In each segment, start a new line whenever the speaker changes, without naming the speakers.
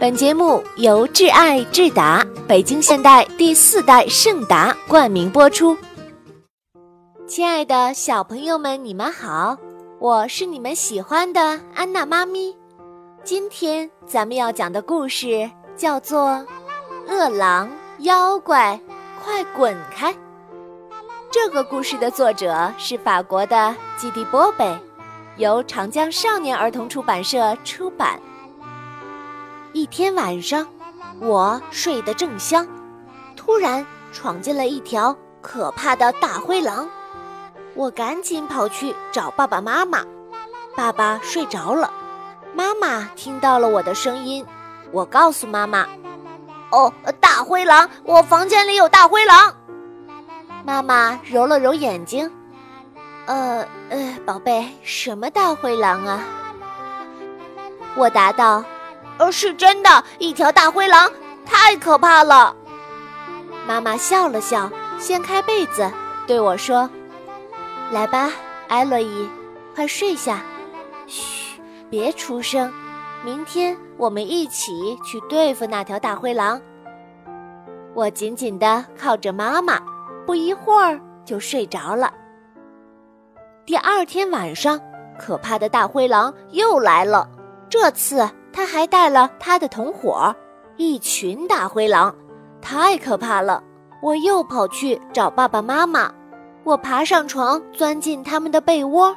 本节目由挚爱智达北京现代第四代圣达冠名播出。亲爱的小朋友们，你们好，我是你们喜欢的安娜妈咪。今天咱们要讲的故事叫做《饿狼妖怪快滚开》。这个故事的作者是法国的基蒂波贝，由长江少年儿童出版社出版。一天晚上，我睡得正香，突然闯进了一条可怕的大灰狼。我赶紧跑去找爸爸妈妈，爸爸睡着了。妈妈听到了我的声音，我告诉妈妈：“
哦，大灰狼，我房间里有大灰狼。”
妈妈揉了揉眼睛：“呃呃，宝贝，什么大灰狼啊？”我答道。
呃，是真的，一条大灰狼，太可怕了。
妈妈笑了笑，掀开被子对我说：“来吧，艾洛伊，快睡下，嘘，别出声。明天我们一起去对付那条大灰狼。”我紧紧地靠着妈妈，不一会儿就睡着了。第二天晚上，可怕的大灰狼又来了，这次。他还带了他的同伙，一群大灰狼，太可怕了！我又跑去找爸爸妈妈，我爬上床，钻进他们的被窝。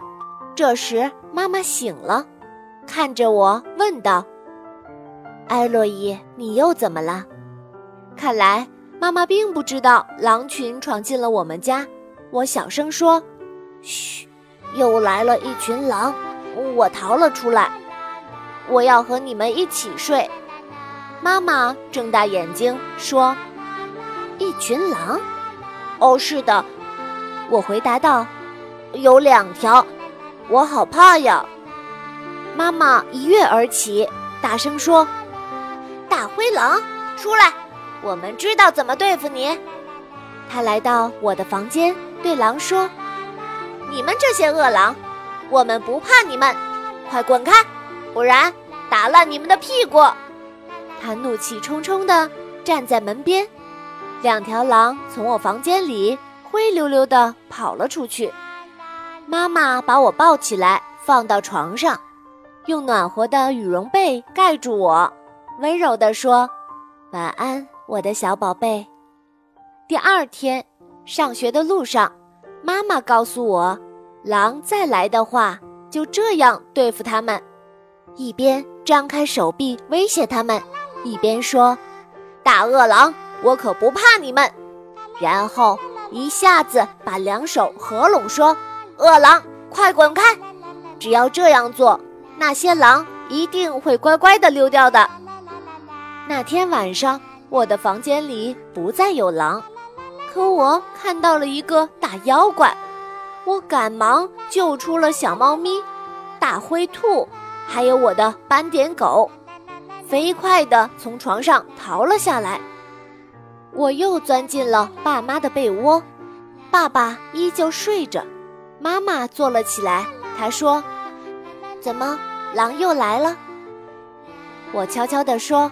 这时，妈妈醒了，看着我问道：“艾洛伊，你又怎么了？”看来妈妈并不知道狼群闯进了我们家。我小声说：“嘘，又来了一群狼，我逃了出来。”我要和你们一起睡。妈妈睁大眼睛说：“一群狼？”“
哦，是的。”
我回答道，“
有两条，我好怕呀。”
妈妈一跃而起，大声说：“
大灰狼，出来！我们知道怎么对付你。”
她来到我的房间，对狼说：“
你们这些恶狼，我们不怕你们，快滚开，不然……”打烂你们的屁股！
他怒气冲冲地站在门边，两条狼从我房间里灰溜溜地跑了出去。妈妈把我抱起来放到床上，用暖和的羽绒被盖住我，温柔地说：“晚安，我的小宝贝。”第二天上学的路上，妈妈告诉我，狼再来的话，就这样对付他们。一边张开手臂威胁他们，一边说：“
大恶狼，我可不怕你们。”然后一下子把两手合拢，说：“恶狼，快滚开！”只要这样做，那些狼一定会乖乖的溜掉的。
那天晚上，我的房间里不再有狼，可我看到了一个大妖怪。我赶忙救出了小猫咪、大灰兔。还有我的斑点狗，飞快地从床上逃了下来。我又钻进了爸妈的被窝，爸爸依旧睡着，妈妈坐了起来。她说：“怎么，狼又来了？”我悄悄地说：“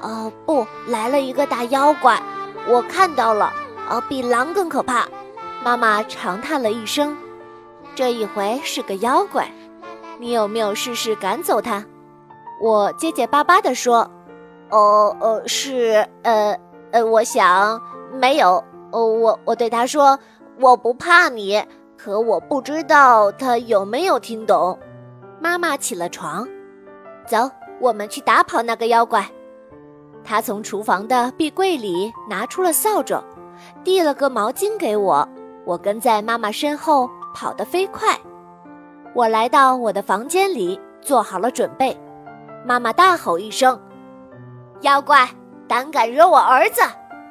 哦，不，来了一个大妖怪，我看到了，呃，比狼更可怕。”妈妈长叹了一声：“这一回是个妖怪。”你有没有试试赶走它？我结结巴巴地说：“
哦，呃，是，呃，呃，我想没有。哦，我我对他说我不怕你，可我不知道他有没有听懂。”
妈妈起了床，走，我们去打跑那个妖怪。他从厨房的壁柜里拿出了扫帚，递了个毛巾给我。我跟在妈妈身后跑得飞快。我来到我的房间里，做好了准备。妈妈大吼一声：“
妖怪，胆敢惹我儿子，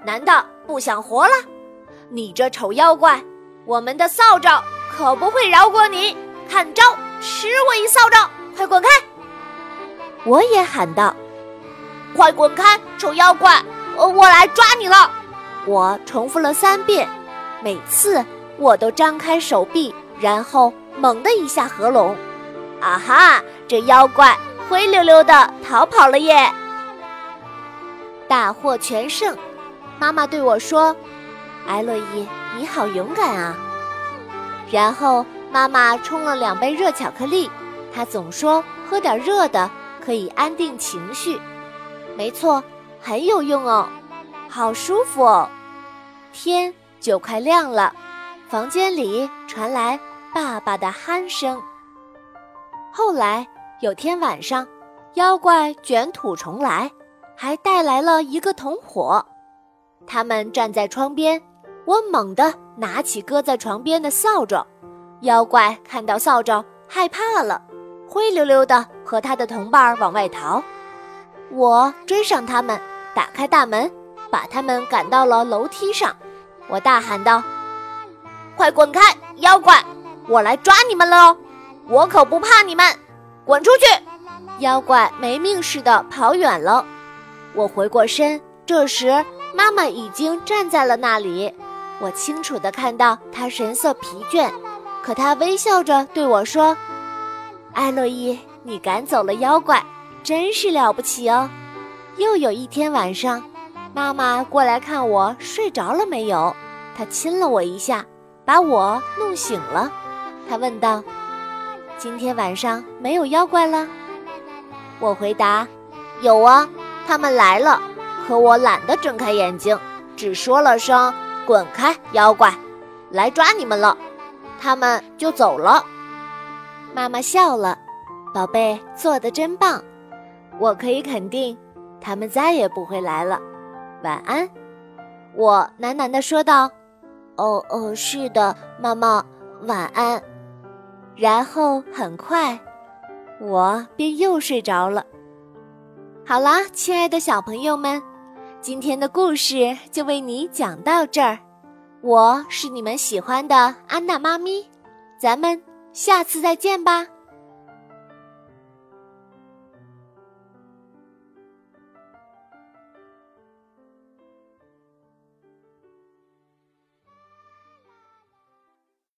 难道不想活了？你这丑妖怪，我们的扫帚可不会饶过你！看招，吃我一扫帚！快滚开！”
我也喊道：“
快滚开，丑妖怪！我来抓你了！”
我重复了三遍，每次我都张开手臂，然后。猛的一下合拢，
啊哈！这妖怪灰溜溜的逃跑了耶！
大获全胜。妈妈对我说：“艾洛伊，你好勇敢啊！”然后妈妈冲了两杯热巧克力，她总说喝点热的可以安定情绪。没错，很有用哦，好舒服哦。天就快亮了，房间里传来爸爸的鼾声。后来有天晚上，妖怪卷土重来，还带来了一个同伙。他们站在窗边，我猛地拿起搁在床边的扫帚。妖怪看到扫帚，害怕了，灰溜溜的和他的同伴往外逃。我追上他们，打开大门，把他们赶到了楼梯上。我大喊道：“
快滚开，妖怪！我来抓你们了！我可不怕你们，滚出去！”
妖怪没命似的跑远了。我回过身，这时。妈妈已经站在了那里，我清楚地看到她神色疲倦，可她微笑着对我说：“艾洛伊，你赶走了妖怪，真是了不起哦。”又有一天晚上，妈妈过来看我睡着了没有，她亲了我一下，把我弄醒了。他问道：“今天晚上没有妖怪了？”我回答：“
有啊，他们来了。”可我懒得睁开眼睛，只说了声“滚开，妖怪，来抓你们了”，他们就走了。
妈妈笑了，宝贝做的真棒，我可以肯定，他们再也不会来了。晚安，我喃喃地说道。哦哦，是的，妈妈，晚安。然后很快，我便又睡着了。好啦，亲爱的小朋友们。今天的故事就为你讲到这儿，我是你们喜欢的安娜妈咪，咱们下次再见吧。